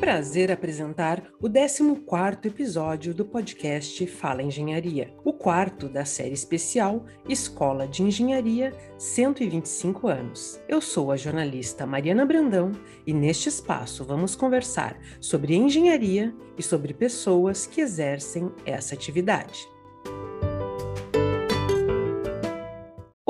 prazer apresentar o 14º episódio do podcast Fala Engenharia, o quarto da série especial Escola de Engenharia 125 anos. Eu sou a jornalista Mariana Brandão e neste espaço vamos conversar sobre engenharia e sobre pessoas que exercem essa atividade.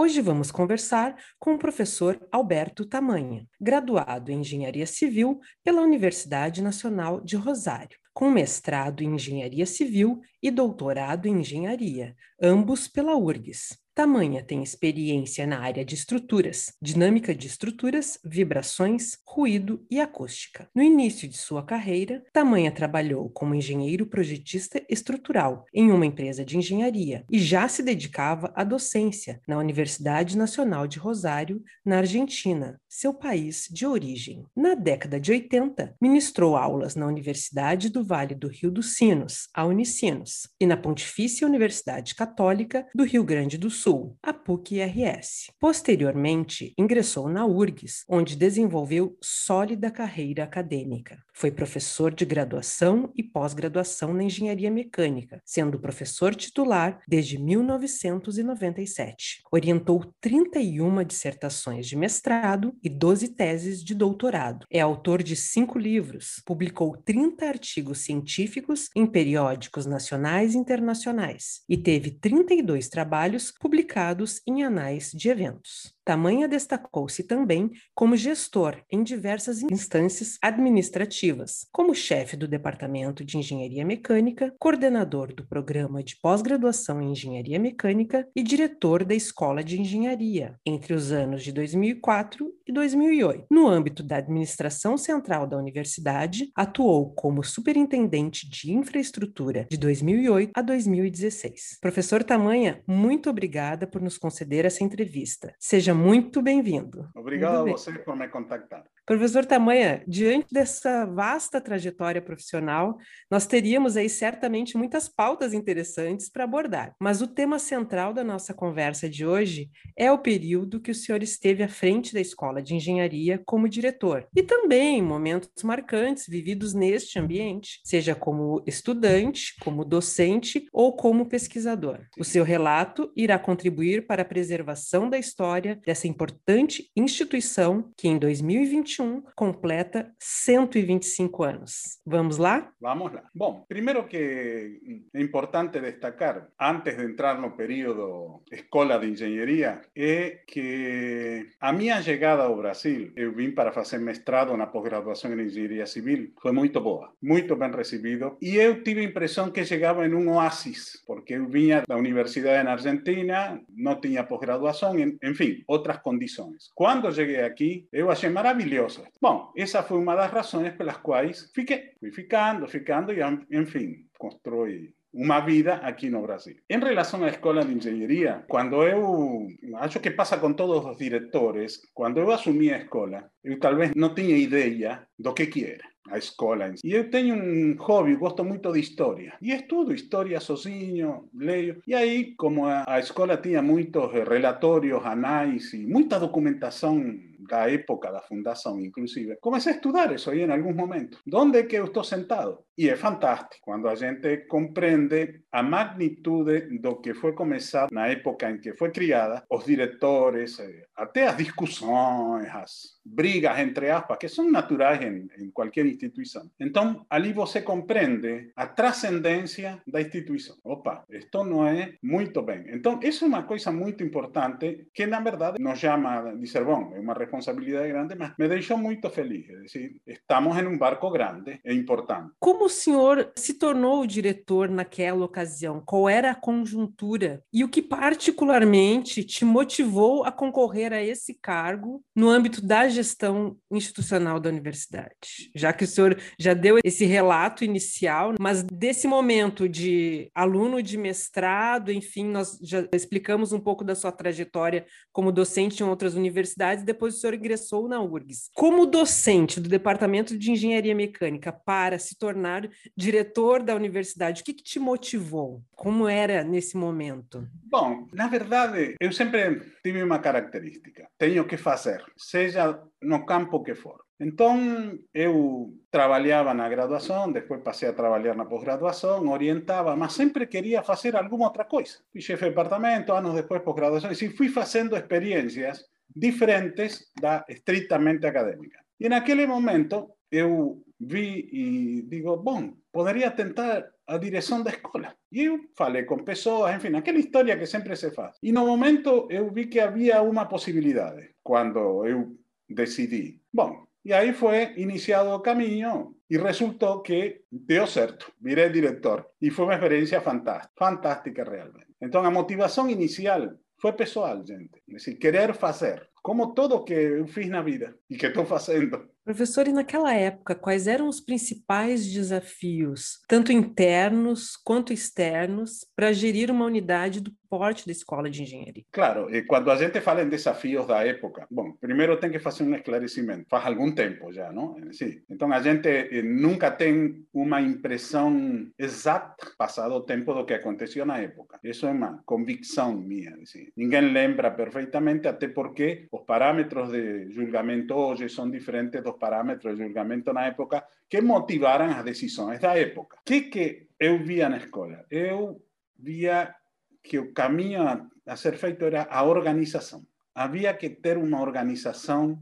Hoje vamos conversar com o professor Alberto Tamanha, graduado em Engenharia Civil pela Universidade Nacional de Rosário, com mestrado em Engenharia Civil e doutorado em Engenharia, ambos pela URGS. Tamanha tem experiência na área de estruturas, dinâmica de estruturas, vibrações, ruído e acústica. No início de sua carreira, Tamanha trabalhou como engenheiro projetista estrutural em uma empresa de engenharia e já se dedicava à docência na Universidade Nacional de Rosário, na Argentina, seu país de origem. Na década de 80, ministrou aulas na Universidade do Vale do Rio dos Sinos, a Unicinos, e na Pontifícia Universidade Católica do Rio Grande do Sul Sul, a PUC-RS. Posteriormente, ingressou na URGS, onde desenvolveu sólida carreira acadêmica. Foi professor de graduação e pós-graduação na engenharia mecânica, sendo professor titular desde 1997. Orientou 31 dissertações de mestrado e 12 teses de doutorado. É autor de cinco livros, publicou 30 artigos científicos em periódicos nacionais e internacionais e teve 32 trabalhos publicados publicados em anais de eventos. Tamanha destacou-se também como gestor em diversas instâncias administrativas, como chefe do Departamento de Engenharia Mecânica, coordenador do Programa de Pós-Graduação em Engenharia Mecânica e diretor da Escola de Engenharia, entre os anos de 2004 e 2008. No âmbito da administração central da universidade, atuou como superintendente de infraestrutura de 2008 a 2016. Professor Tamanha, muito obrigada por nos conceder essa entrevista. Seja muito bem-vindo. Obrigado muito a você por me contactar. Professor Tamanha, diante dessa vasta trajetória profissional, nós teríamos aí certamente muitas pautas interessantes para abordar, mas o tema central da nossa conversa de hoje é o período que o senhor esteve à frente da Escola de Engenharia como diretor e também momentos marcantes vividos neste ambiente, seja como estudante, como docente ou como pesquisador. O seu relato irá contribuir para a preservação da história dessa importante instituição que em 2021 2021 completa 125 anos. Vamos lá? Vamos lá. Bom, primeiro que é importante destacar, antes de entrar no período Escola de Engenharia, é que a minha chegada ao Brasil, eu vim para fazer mestrado na pós-graduação em Engenharia Civil, foi muito boa, muito bem recebido, e eu tive a impressão que chegava em um oásis, porque eu vinha da universidade na Argentina, não tinha pós-graduação, enfim, outras condições. Quando cheguei aqui, eu achei maravilhoso Bom, essa foi uma das razões pelas quais fiquei, fui ficando, ficando e, enfim, construí uma vida aqui no Brasil. Em relação à escola de engenharia, quando eu acho que passa com todos os diretores, quando eu assumi a escola, eu talvez não tinha ideia do que que era a escola. E eu tenho um hobby, gosto muito de história. E estudo história sozinho, leio. E aí, como a, a escola tinha muitos relatórios, anais e muita documentação da época da fundação, inclusive, comecei a estudar isso aí em alguns momentos. Onde é que eu estou sentado? E é fantástico quando a gente compreende a magnitude do que foi começado na época em que foi criada, os diretores, eh, até as discussões, as brigas, entre aspas, que são naturais em, em qualquer instituição. Então, ali você compreende a transcendência da instituição. Opa, isto não é muito bem. Então, isso é uma coisa muito importante que, na verdade, nos chama de ser bom, é uma responsabilidade grande, mas me deixou muito feliz. É dizer, estamos em um barco grande e importante. Senhor se tornou diretor naquela ocasião? Qual era a conjuntura? E o que particularmente te motivou a concorrer a esse cargo no âmbito da gestão institucional da universidade? Já que o senhor já deu esse relato inicial, mas desse momento de aluno de mestrado, enfim, nós já explicamos um pouco da sua trajetória como docente em outras universidades, depois o senhor ingressou na URGS. Como docente do Departamento de Engenharia Mecânica para se tornar diretor da universidade, o que, que te motivou? Como era nesse momento? Bom, na verdade, eu sempre tive uma característica: tenho que fazer, seja no campo que for. Entonces, eu trabalhava na graduação, depois passei a trabalhar na pós-graduação, orientava, mas sempre queria fazer alguma outra coisa. Fui chefe de departamento, anos depois pós-graduação, e fui fazendo experiências diferentes da estritamente acadêmica. E naquele momento, eu vi e digo, bom, poderia tentar a direção da escola. E eu falei com pessoas, enfim, aquela história que sempre se faz. E no momento eu vi que havia uma possibilidade, quando eu decidi. Bom, e aí foi iniciado o caminho e resultou que deu certo, virei diretor. E foi uma experiência fantástica, fantástica realmente. Então a motivação inicial foi pessoal, gente. É decir, querer fazer. Como tudo que eu fiz na vida e que estou fazendo. Professor, e naquela época, quais eram os principais desafios, tanto internos quanto externos, para gerir uma unidade do porte da escola de engenharia? Claro, e quando a gente fala em desafios da época, bom, primeiro tem que fazer um esclarecimento. Faz algum tempo já, não? Sim. Então a gente eh, nunca tem uma impressão exata, passado o tempo, do que aconteceu na época. Isso é uma convicção minha. Assim. Ninguém lembra perfeitamente, até porque os parâmetros de julgamento hoje são diferentes dos parâmetros de julgamento na época que motivaram as decisões da época. O que, eu via na escola? Eu via que o caminho a, a ser feito era a organização. Havia que ter uma organização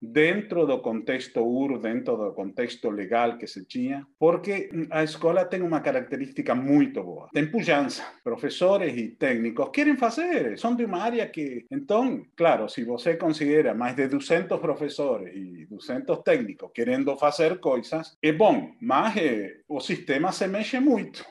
dentro do contexto UR, dentro do contexto legal que se tinha, porque a escola tem uma característica muito boa. Tem pujança. Professores e técnicos querem fazer, são de uma área que... Então, claro, se você considera mais de 200 professores e 200 técnicos querendo fazer coisas, é bom, mas eh, o sistema se mexe muito.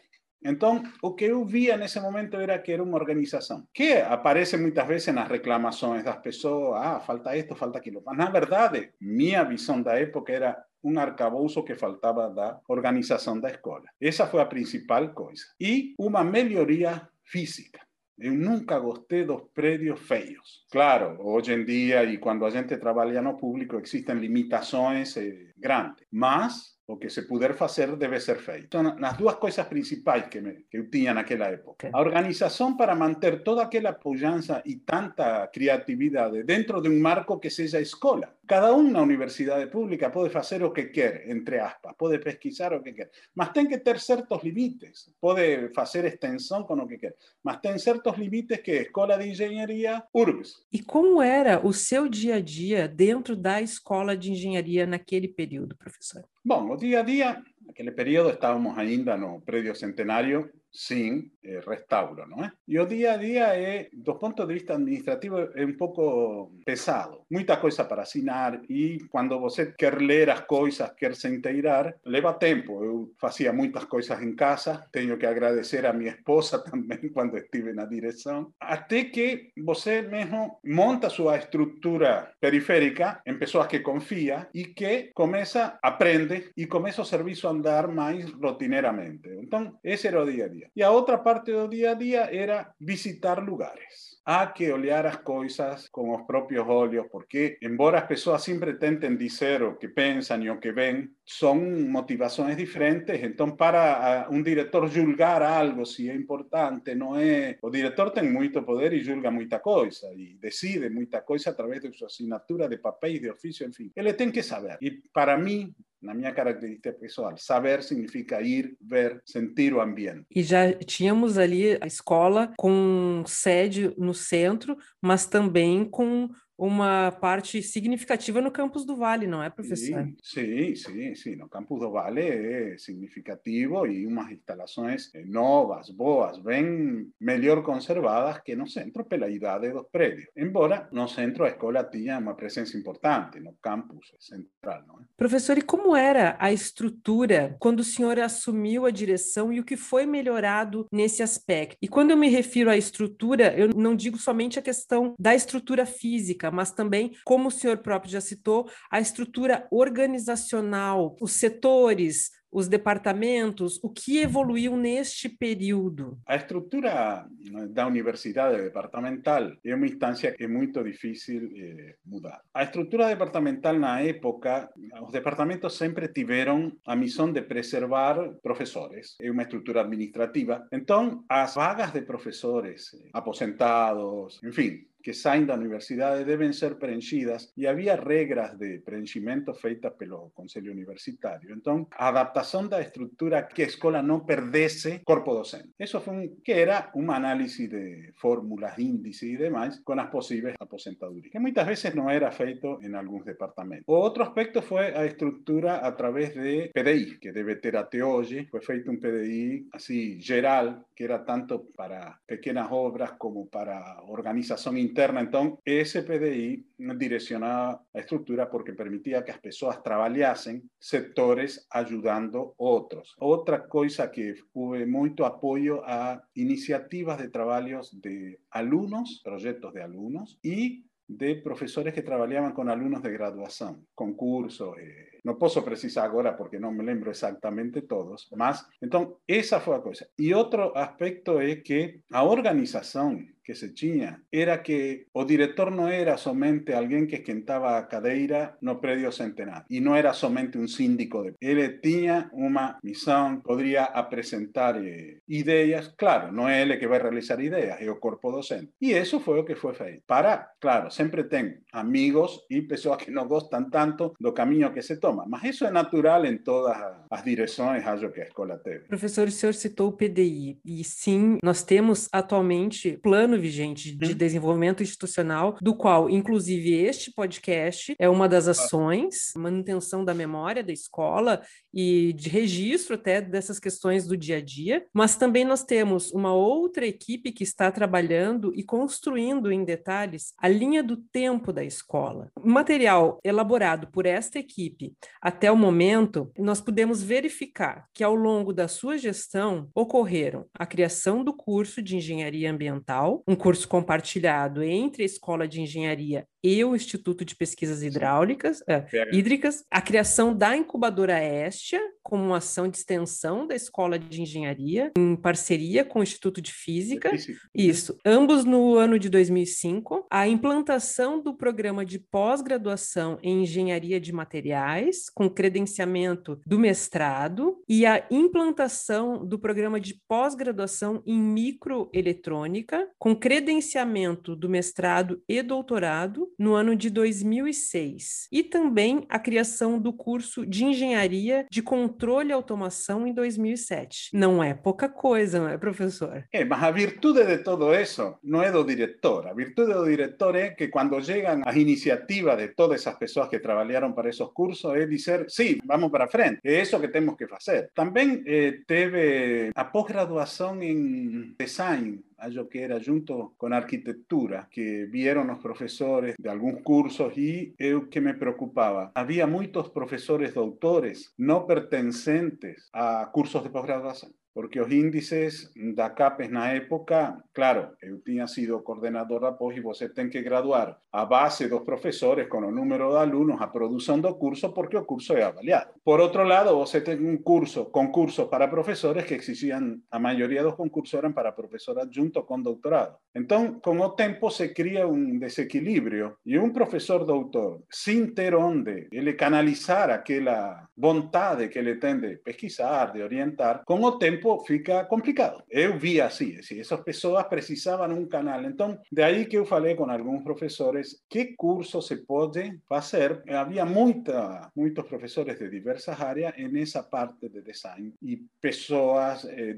Então, o que eu via nesse momento era que era uma organização, que aparece muitas vezes nas reclamações das pessoas, ah, falta isto, falta aquilo. Mas, na verdade, minha visão da época era um arcabouço que faltava da organização da escola. Essa foi a principal coisa. E uma melhoria física. Eu nunca gostei dos prédios feios. Claro, hoje em dia e quando a gente trabalha no público existem limitações eh, grandes, mas o que se puder fazer debe ser feito. São as duas coisas principais que, me, que eu tinha naquela época. A organização para manter toda aquela pujança e tanta criatividade dentro de um marco que seja escola. Cada na universidade pública pode fazer o que quer, entre aspas, pode pesquisar o que quer, mas tem que ter certos limites. Pode fazer extensão com o que quer, mas tem certos limites que a escola de engenharia URBS. E como era o seu dia a dia dentro da escola de engenharia naquele período, professor? Bom, o dia a dia, naquele período estávamos ainda no prédio centenário sin eh, restauro, ¿no? Y el día a día, é, do ponto de vista administrativo, é um pouco pesado. Muita coisa para assinar e quando você quer ler as coisas, quer se inteirar, leva tempo. Eu fazia muitas coisas casa, tenho que agradecer a minha esposa também quando estive na direção, até que você mesmo monta sua estrutura periférica em pessoas que confia e que começa, aprende e começa o a andar mais rotineiramente. Então, esse era o dia a dia. E a outra parte do dia a dia era visitar lugares. Há que olhar as coisas com os próprios olhos, porque, embora as pessoas sempre tentem dizer o que pensam e o que veem, são motivações diferentes. Então, para um diretor julgar algo, se é importante, não é. O diretor tem muito poder e julga muita coisa, e decide muita coisa através de sua assinatura de papéis, de ofício, enfim. Ele tem que saber. E, para mim, na minha característica pessoal. Saber significa ir, ver, sentir o ambiente. E já tínhamos ali a escola com sede no centro, mas também com uma parte significativa no campus do Vale, não é, professor? Sim, sim, sim. No campus do Vale é significativo e umas instalações novas, boas, bem melhor conservadas que no centro pela idade dos prédios. Embora no centro a escola tinha uma presença importante, no campus central, não é? Professor, e como era a estrutura quando o senhor assumiu a direção e o que foi melhorado nesse aspecto? E quando eu me refiro à estrutura, eu não digo somente a questão da estrutura física, mas também, como o senhor próprio já citou, a estrutura organizacional, os setores, os departamentos, o que evoluiu neste período? A estrutura da universidade departamental é uma instância que é muito difícil eh, mudar. A estrutura departamental na época, os departamentos sempre tiveram a missão de preservar professores. É uma estrutura administrativa. Então, as vagas de professores, aposentados, enfim, que saem da universidade devem ser preenchidas e havia regras de preenchimento feitas pelo Conselho Universitário. Então, a adaptação da estrutura que a escola não perdesse corpo docente. Isso foi um, que era uma análise de fórmulas, índices e demais com as possíveis aposentadorias, que muitas vezes não era feito em alguns departamentos. O outro aspecto foi a estrutura a través de PDI, que deve ter até hoje. Foi feito um PDI assim geral, que era tanto para pequenas obras como para organização interna. Então, esse PDI direcionava a estrutura porque permitia que as pessoas trabalhassem setores ajudando outros. Outra coisa que houve muito apoio a iniciativas de trabalhos de alunos, projetos de alunos e de profesores que trabajaban con alumnos de graduación, concursos, eh, no puedo precisar ahora porque no me lembro exactamente todos, más, entonces esa fue la cosa. Y otro aspecto es que la organización que se tinha era que o diretor não era somente alguém que esquentava a cadeira no prédio centenário e não era somente um síndico. De... Ele tinha uma missão, poderia apresentar eh, ideias. Claro, não é ele que vai realizar ideias, é o corpo docente. E isso foi o que foi feito. Para, claro, sempre tem amigos e pessoas que não gostam tanto do caminho que se toma, mas isso é natural em todas as direções, acho que a escola teve. Professor, o senhor PDI e sim, nós temos atualmente plano vigente de hum. desenvolvimento institucional, do qual, inclusive, este podcast é uma das ações, manutenção da memória da escola e de registro até dessas questões do dia a dia, mas também nós temos uma outra equipe que está trabalhando e construindo em detalhes a linha do tempo da escola. O material elaborado por esta equipe até o momento, nós podemos verificar que ao longo da sua gestão ocorreram a criação do curso de engenharia ambiental, um curso compartilhado entre a Escola de Engenharia e o Instituto de Pesquisas Hidráulicas, é, Hídricas, a criação da incubadora Estia, como uma ação de extensão da Escola de Engenharia, em parceria com o Instituto de Física. Isso, ambos no ano de 2005. A implantação do programa de pós-graduação em Engenharia de Materiais, com credenciamento do mestrado, e a implantação do programa de pós-graduação em microeletrônica, com credenciamento do mestrado e doutorado no ano de 2006. E também a criação do curso de Engenharia de Controle e Automação em 2007. Não é pouca coisa, não é, professor? É, mas a virtude de todo isso não é do diretor. A virtude do diretor é que quando chegam as iniciativas de todas essas pessoas que trabalharam para esses cursos, é dizer, sim, vamos para frente. É isso que temos que fazer. Também eh, teve a pós-graduação em design algo que era junto con arquitectura, que vieron los profesores de algunos cursos y eu que me preocupaba. Había muchos profesores doutores no pertenecientes a cursos de posgraduación. Porque os índices da CAPES na época, claro, eu tinha sido coordenador da pós e você tem que graduar a base dos professores com o número de alunos, a produção do curso, porque o curso é avaliado. Por outro lado, você tem um curso, concursos para professores que exigiam, a maioria dos concursos eram para professor adjunto com doutorado. Então, com o tempo se cria um desequilíbrio e um professor doutor, sem ter onde ele canalizar aquela vontade que ele tem de pesquisar, de orientar, com o tempo fica complicado. Eu vi assim, assim, essas pessoas precisavam um canal. Então, de aí que eu falei com alguns professores que curso se pode fazer. Havia muita, muitos professores de diversas áreas nessa parte de design e pessoas eh,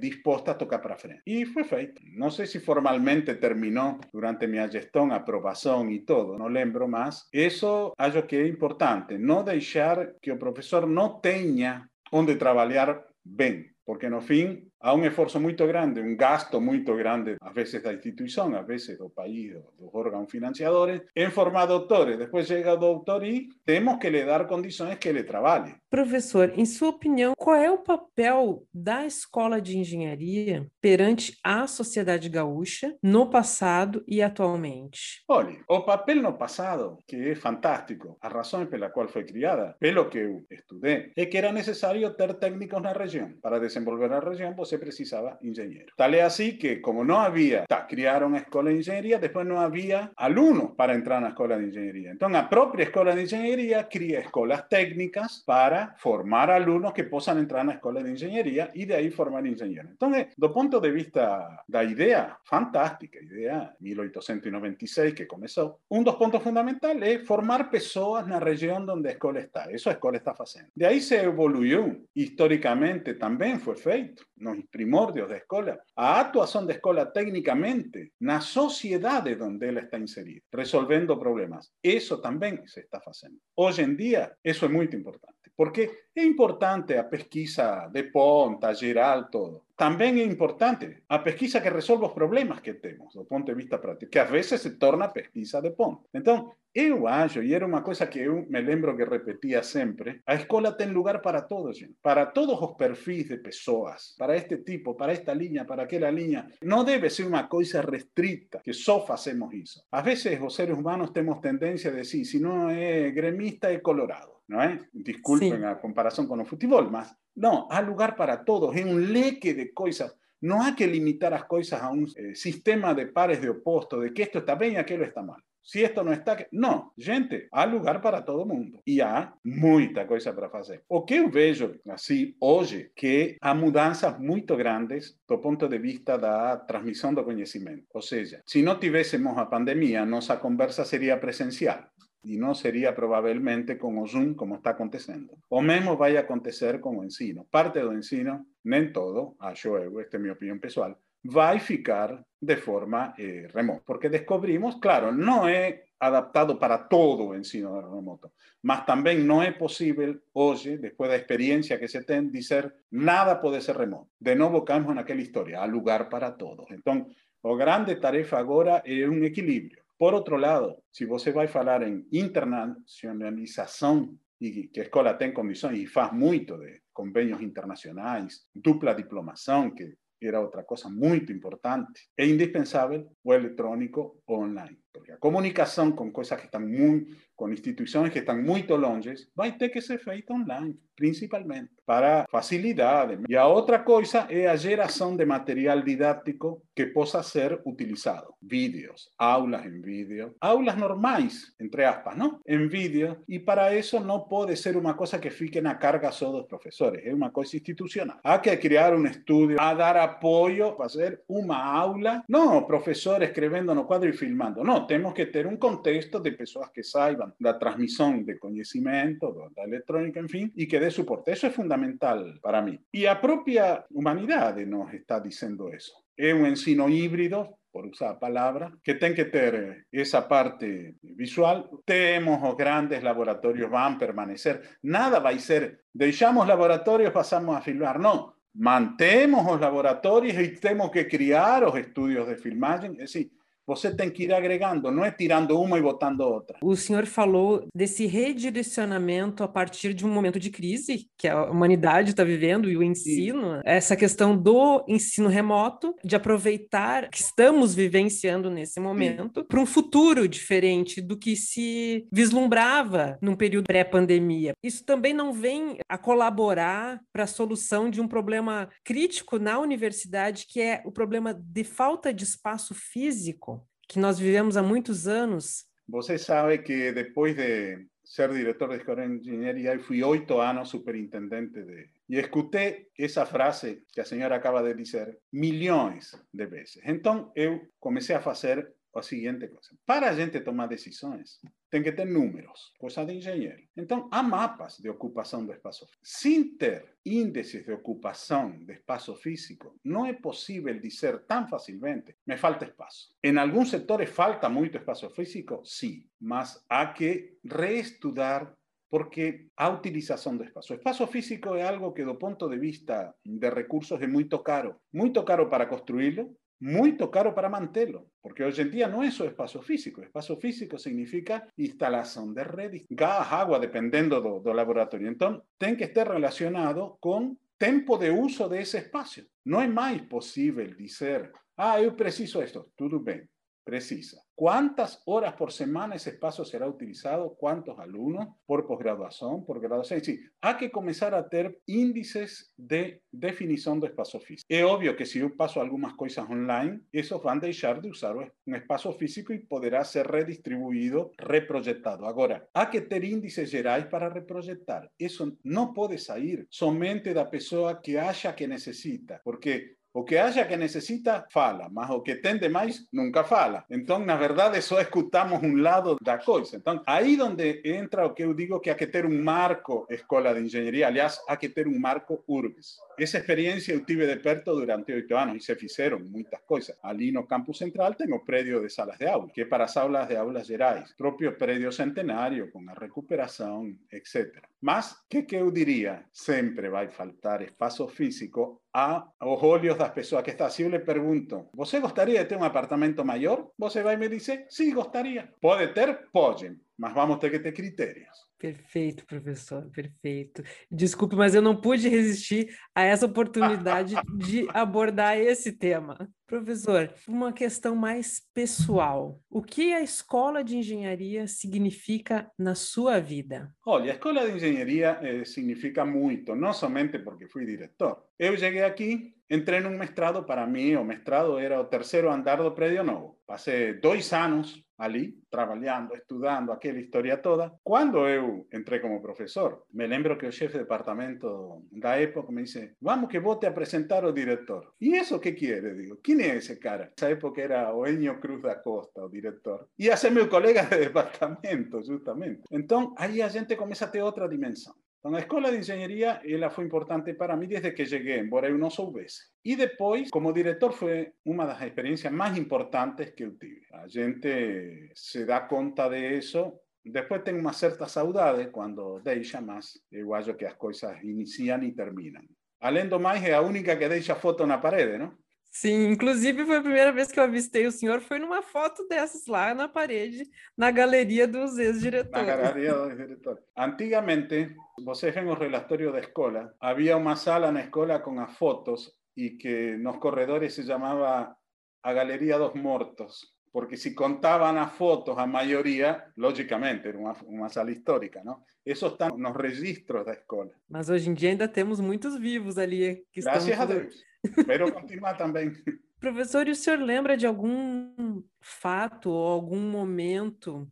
a tocar para frente. E foi feito. Não sei se formalmente terminou durante minha gestão, aprovação e todo, não lembro mais. Isso acho que é importante, não deixar que o professor não tenha onde trabalhar bem, porque no fin há um esforço muito grande, um gasto muito grande, às vezes da instituição, às vezes do país, dos órgãos financiadores, em formar doutores. Depois chega o doutor e temos que lhe dar condições que ele trabalhe. Professor, em sua opinião, qual é o papel da escola de engenharia perante a sociedade gaúcha no passado e atualmente? Olha, o papel no passado, que é fantástico, a razão pela qual foi criada, pelo que eu estudei, é que era necessário ter técnicos na região para desenvolver na região, você precisava engenheiro. Tal é assim que, como não havia, tá, criaram a escola de engenharia, depois não havia alunos para entrar na escola de engenharia. Então, a própria escola de engenharia cria escolas técnicas para formar alunos que possam entrar na escola de engenharia e de aí formar engenheiros. Então, do ponto de vista da ideia, fantástica, ideia 1896 que começou, um dos pontos fundamentais é formar pessoas na região onde a escola está. Isso a escola está fazendo. De aí se evoluiu, historicamente também for feito, nos primórdios da escola, a atuação da escola tecnicamente na sociedade onde ela está inserida, resolvendo problemas. Isso também se está fazendo. Hoje em dia, isso é muito importante. Porque é importante a pesquisa de ponta, geral, todo. Também é importante a pesquisa que resolve os problemas que temos, do ponto de vista prático, que às vezes se torna pesquisa de ponta. Então, eu acho, e era uma coisa que eu me lembro que repetia sempre, a escola tem lugar para todos, para todos os perfis de pessoas, para este tipo, para esta linha, para aquela linha. Não deve ser uma coisa restrita, que só fazemos isso. Às vezes, os seres humanos temos tendência a dizer, se não é gremista, é colorado. ¿no es? Disculpen sí. a comparación con el fútbol, mas no, hay lugar para todos, es un leque de cosas. No hay que limitar las cosas a un eh, sistema de pares de opuestos, de que esto está bien y aquello está mal. Si esto no está, no, gente, há lugar para todo mundo e há muita coisa para fazer. O que eu vejo assim hoje que há mudanças muito grandes do ponto de vista da transmissão do conhecimento. Ou seja, se não tivéssemos a pandemia, nossa conversa seria presencial. y no sería probablemente con Zoom como está acontecendo. O mesmo vai acontecer con o ensino. Parte do ensino, nem todo, acho eu, esta é minha opinião pessoal, vai ficar de forma eh, remota. Porque descobrimos, claro, não é adaptado para todo o ensino remoto, mas também não é possível hoje, depois da experiência que se tem, dizer nada pode ser remoto. De novo, caímos naquela história, há lugar para todos. Então, a grande tarefa agora é um equilíbrio. Por outro lado, se você vai falar em internacionalização e que a escola tem condições e faz muito de convênios internacionais, dupla diplomação, que era outra coisa muito importante, é indispensável o eletrônico online. Porque a comunicação com coisas que estão muito, com instituições que estão muito longe, vai ter que ser feita online, principalmente, para facilidade. E a outra coisa é a geração de material didático que possa ser utilizado. Vídeos, aulas em vídeo, aulas normais, entre aspas, não? Em vídeo. E para isso não pode ser uma coisa que fique na carga só dos professores, é uma coisa institucional. Há que criar um estúdio, a dar apoio, fazer uma aula, não professor escrevendo no quadro e filmando, não tenemos que tener un contexto de personas que saiban la transmisión de conocimiento, la electrónica, en fin, y que dé soporte. Eso es fundamental para mí. Y a propia humanidad nos está diciendo eso. Es un ensino híbrido, por usar palabra, que tiene que tener esa parte visual. Tenemos grandes laboratorios, van a permanecer. Nada va a ser, dejamos laboratorios, pasamos a filmar. No, mantemos los laboratorios y tenemos que criar los estudios de filmagem. Es decir, Você tem que ir agregando, não é tirando uma e botando outra. O senhor falou desse redirecionamento a partir de um momento de crise que a humanidade está vivendo e o ensino, Sim. essa questão do ensino remoto, de aproveitar que estamos vivenciando nesse momento para um futuro diferente do que se vislumbrava num período pré-pandemia. Isso também não vem a colaborar para a solução de um problema crítico na universidade, que é o problema de falta de espaço físico que nós vivemos há muitos anos. Você sabe que depois de ser diretor de escola de engenharia, eu fui oito anos superintendente de... E escutei essa frase que a senhora acaba de dizer milhões de vezes. Então, eu comecei a fazer a seguinte coisa. Para a gente tomar decisões, tem que ter números, coisa de engenheiro. Então, há mapas de ocupação do espaço. Sem ter índices de ocupação de espaço físico, não é possível dizer tão facilmente, me falta espaço. Em alguns setores falta muito espaço físico, sim, mas há que reestudar porque a utilização do espaço. O espaço físico é algo que, do ponto de vista de recursos, é muito caro. Muito caro para construí-lo, muy caro para mantenerlo, porque hoy en día no es su espacio físico. Espacio físico significa instalación de redes, gas, agua, dependiendo del laboratorio. Entonces, tiene que estar relacionado con tiempo de uso de ese espacio. No es más posible decir, ah, yo preciso esto, todo bien. Precisa. ¿Cuántas horas por semana ese espacio será utilizado? ¿Cuántos alumnos por posgraduación, por graduación? Sí, hay que comenzar a tener índices de definición de espacio físico. Es obvio que si yo paso algunas cosas online, esos van a dejar de usar un espacio físico y podrá ser redistribuido, reproyectado. Ahora, hay que tener índices gerais para reproyectar. Eso no puede salir somente la persona que haya que necesita, porque o que haya que necesita, fala, mas o que tende mais, nunca fala. Entonces, na verdade, só escutamos un lado da coisa. Entonces, ahí donde entra o que eu digo que hay que ter un marco escola de engenharia, aliás, hay que ter un marco URBS. Esa experiencia eu tive de perto durante oito anos e se fizeram muitas coisas. Ali no campus central tem o prédio de salas de aula, que para as aulas de aulas gerais, próprio prédio centenário, com a recuperação, etc. Mas, o que, que eu diria? Sempre vai faltar espaço físico a os olhos das pessoas que estão. Se eu lhe pergunto, você gostaria de ter um apartamento maior? Você vai me dizer, sim, gostaria. Pode ter? Pode, mas vamos ter que ter critérios. Perfeito, professor, perfeito. Desculpe, mas eu não pude resistir a essa oportunidade de abordar esse tema. Professor, uma questão mais pessoal. O que a escola de engenharia significa na sua vida? Olha, a escola de engenharia eh, significa muito, não somente porque fui diretor. Eu cheguei aqui, entrei num mestrado, para mim o mestrado era o terceiro andar do prédio novo. Passei dois anos ali, trabalhando, estudando aquela história toda. Quando eu entrei como professor, me lembro que o chefe de departamento da época me disse: Vamos que vou te apresentar o diretor. E isso que quer? Digo: Quem é esse cara? Nessa época era o Cruz da Costa, o diretor. Ia ser colega de departamento, justamente. Então, aí a gente começa a ter outra dimensão. Então, a escola de engenharia ela foi importante para mim desde que cheguei, embora eu não soubesse. E depois, como diretor, foi uma das experiências mais importantes que eu tive. A gente se dá conta disso Depois tem uma certa saudade quando deixa, mas eu acho que as coisas iniciam e terminam. Além do mais, é a única que deixa foto na parede, não? Sim, inclusive foi a primeira vez que eu avistei o senhor, foi numa foto dessas lá na parede, na galeria dos ex-diretores. Na galeria dos diretores. Antigamente, vocês veem o relatório da escola, havia uma sala na escola com as fotos e que nos corredores se chamava a Galeria dos Mortos, porque si contaban a fotos a mayoría, lógicamente, era uma, uma sala histórica, não? Isso está nos registros da escola. Mas hoje em dia ainda temos muitos vivos ali. Que Graças estão... a Deus. Espero continuar também. Professor, e o senhor lembra de algum fato ou algum momento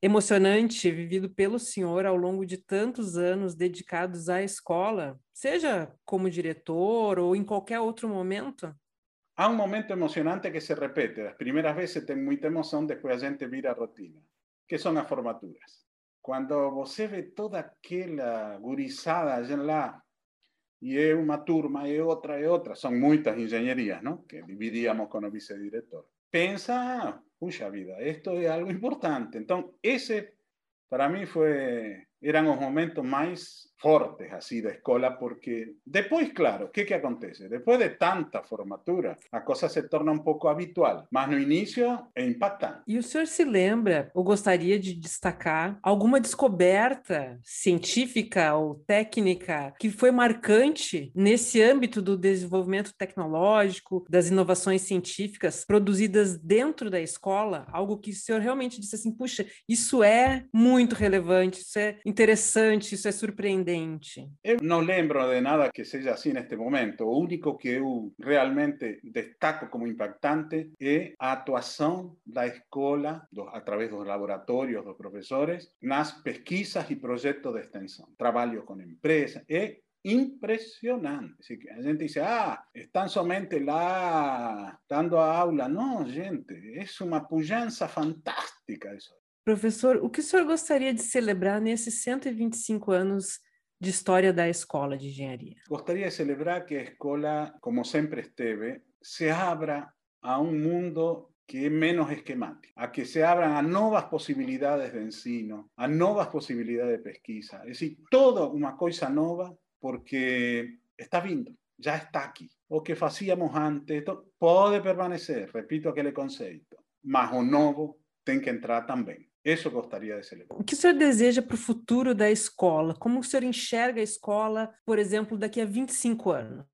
emocionante vivido pelo senhor ao longo de tantos anos dedicados à escola, seja como diretor ou em qualquer outro momento? Há um momento emocionante que se repete. As primeiras vezes tem muita emoção, depois a gente vira a rotina, que são as formaturas. Quando você vê toda aquela gurizada lá, e é uma turma, é outra, é outra, são muitas engenharias, não? Que dividíamos com o vice-diretor. Pensa, puxa vida, isto é algo importante. Então, esse, para mim, foi, eram os momentos mais fortes así de escola, porque después, claro, ¿qué que acontece? Después de tanta formatura, a cosa se torna um pouco habitual, mas no início é impactante. E o senhor se lembra, ou gostaria de destacar, alguma descoberta científica ou técnica que foi marcante nesse âmbito do desenvolvimento tecnológico, das inovações científicas produzidas dentro da escola? Algo que o senhor realmente disse assim, puxa, isso é muito relevante, isso é interessante, isso é surpreendente? Eu não lembro de nada que seja assim neste momento. O único que eu realmente destaco como impactante é a atuação da escola, do, através dos laboratórios dos professores, nas pesquisas e projetos de extensão. Trabalho com empresas. É impresionante. Así que a gente dice, ah, están somente lá dando a aula. Não, gente, é uma pujança fantástica isso. Professor, o que o senhor gostaria de celebrar nesses 125 anos de história da escola de engenharia? Gostaria de celebrar que a escola, como sempre esteve, se abra a um mundo que é menos esquemático, a que se abran a novas possibilidades de ensino, a novas possibilidades de pesquisa. É decir, toda uma coisa nova porque está vindo, já está aqui. O que fazíamos antes pode permanecer, repito aquele conceito, mas o novo tem que entrar também. Isso eu gostaria de celebrar. O que o senhor deseja para o futuro da escola? Como o senhor enxerga a escola, por exemplo, daqui a 25 anos?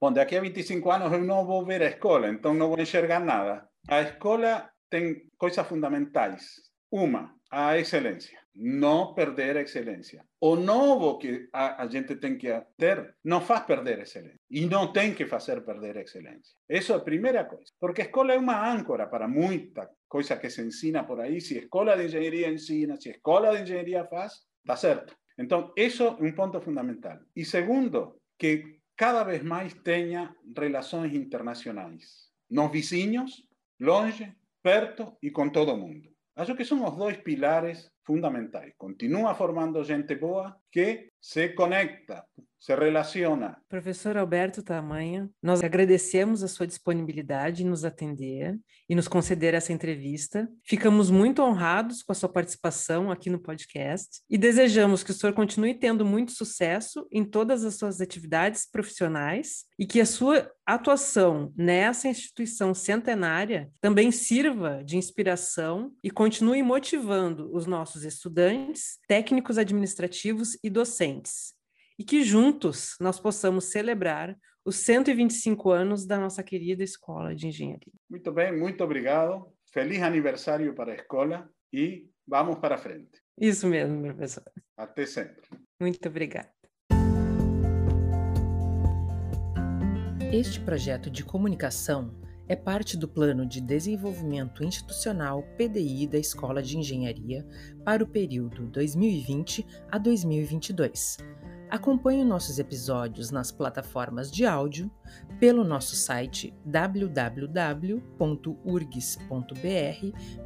Bom, daqui a 25 anos eu não vou ver a escola, então não vou enxergar nada. A escola tem coisas fundamentais. Uma, a excelência. Não perder a excelência. O novo que a, a, gente tem que ter não faz perder a excelência. E não tem que fazer perder a excelência. Isso é a primeira coisa. Porque a escola é uma para muita coisa que se ensina por aí. Se a escola de engenharia ensina, se a escola de engenharia faz, está certo. Então, isso é um ponto fundamental. E segundo, que cada vez mais tenha relações internacionais. Nos vizinhos, longe, perto e com todo mundo. Acho que são os dois pilares fundamentais. Continua formando gente boa que se conecta, se relaciona. Professor Alberto Tamanha, nós agradecemos a sua disponibilidade em nos atender e nos conceder essa entrevista. Ficamos muito honrados com a sua participação aqui no podcast e desejamos que o senhor continue tendo muito sucesso em todas as suas atividades profissionais e que a sua atuação nessa instituição centenária também sirva de inspiração e continue motivando os nossos estudantes, técnicos administrativos e docentes e que juntos nós possamos celebrar os 125 anos da nossa querida Escola de Engenharia. Muito bem, muito obrigado. Feliz aniversário para a escola e vamos para frente. Isso mesmo, professor. Até sempre. Muito obrigada. Este projeto de comunicação é parte do Plano de Desenvolvimento Institucional PDI da Escola de Engenharia para o período 2020 a 2022 Acompanhe nossos episódios nas plataformas de áudio, pelo nosso site www.urgs.br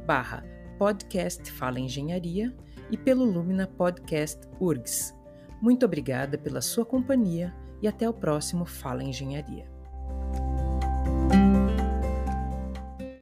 barra podcast Fala Engenharia e pelo Lumina Podcast URGS. Muito obrigada pela sua companhia e até o próximo Fala Engenharia.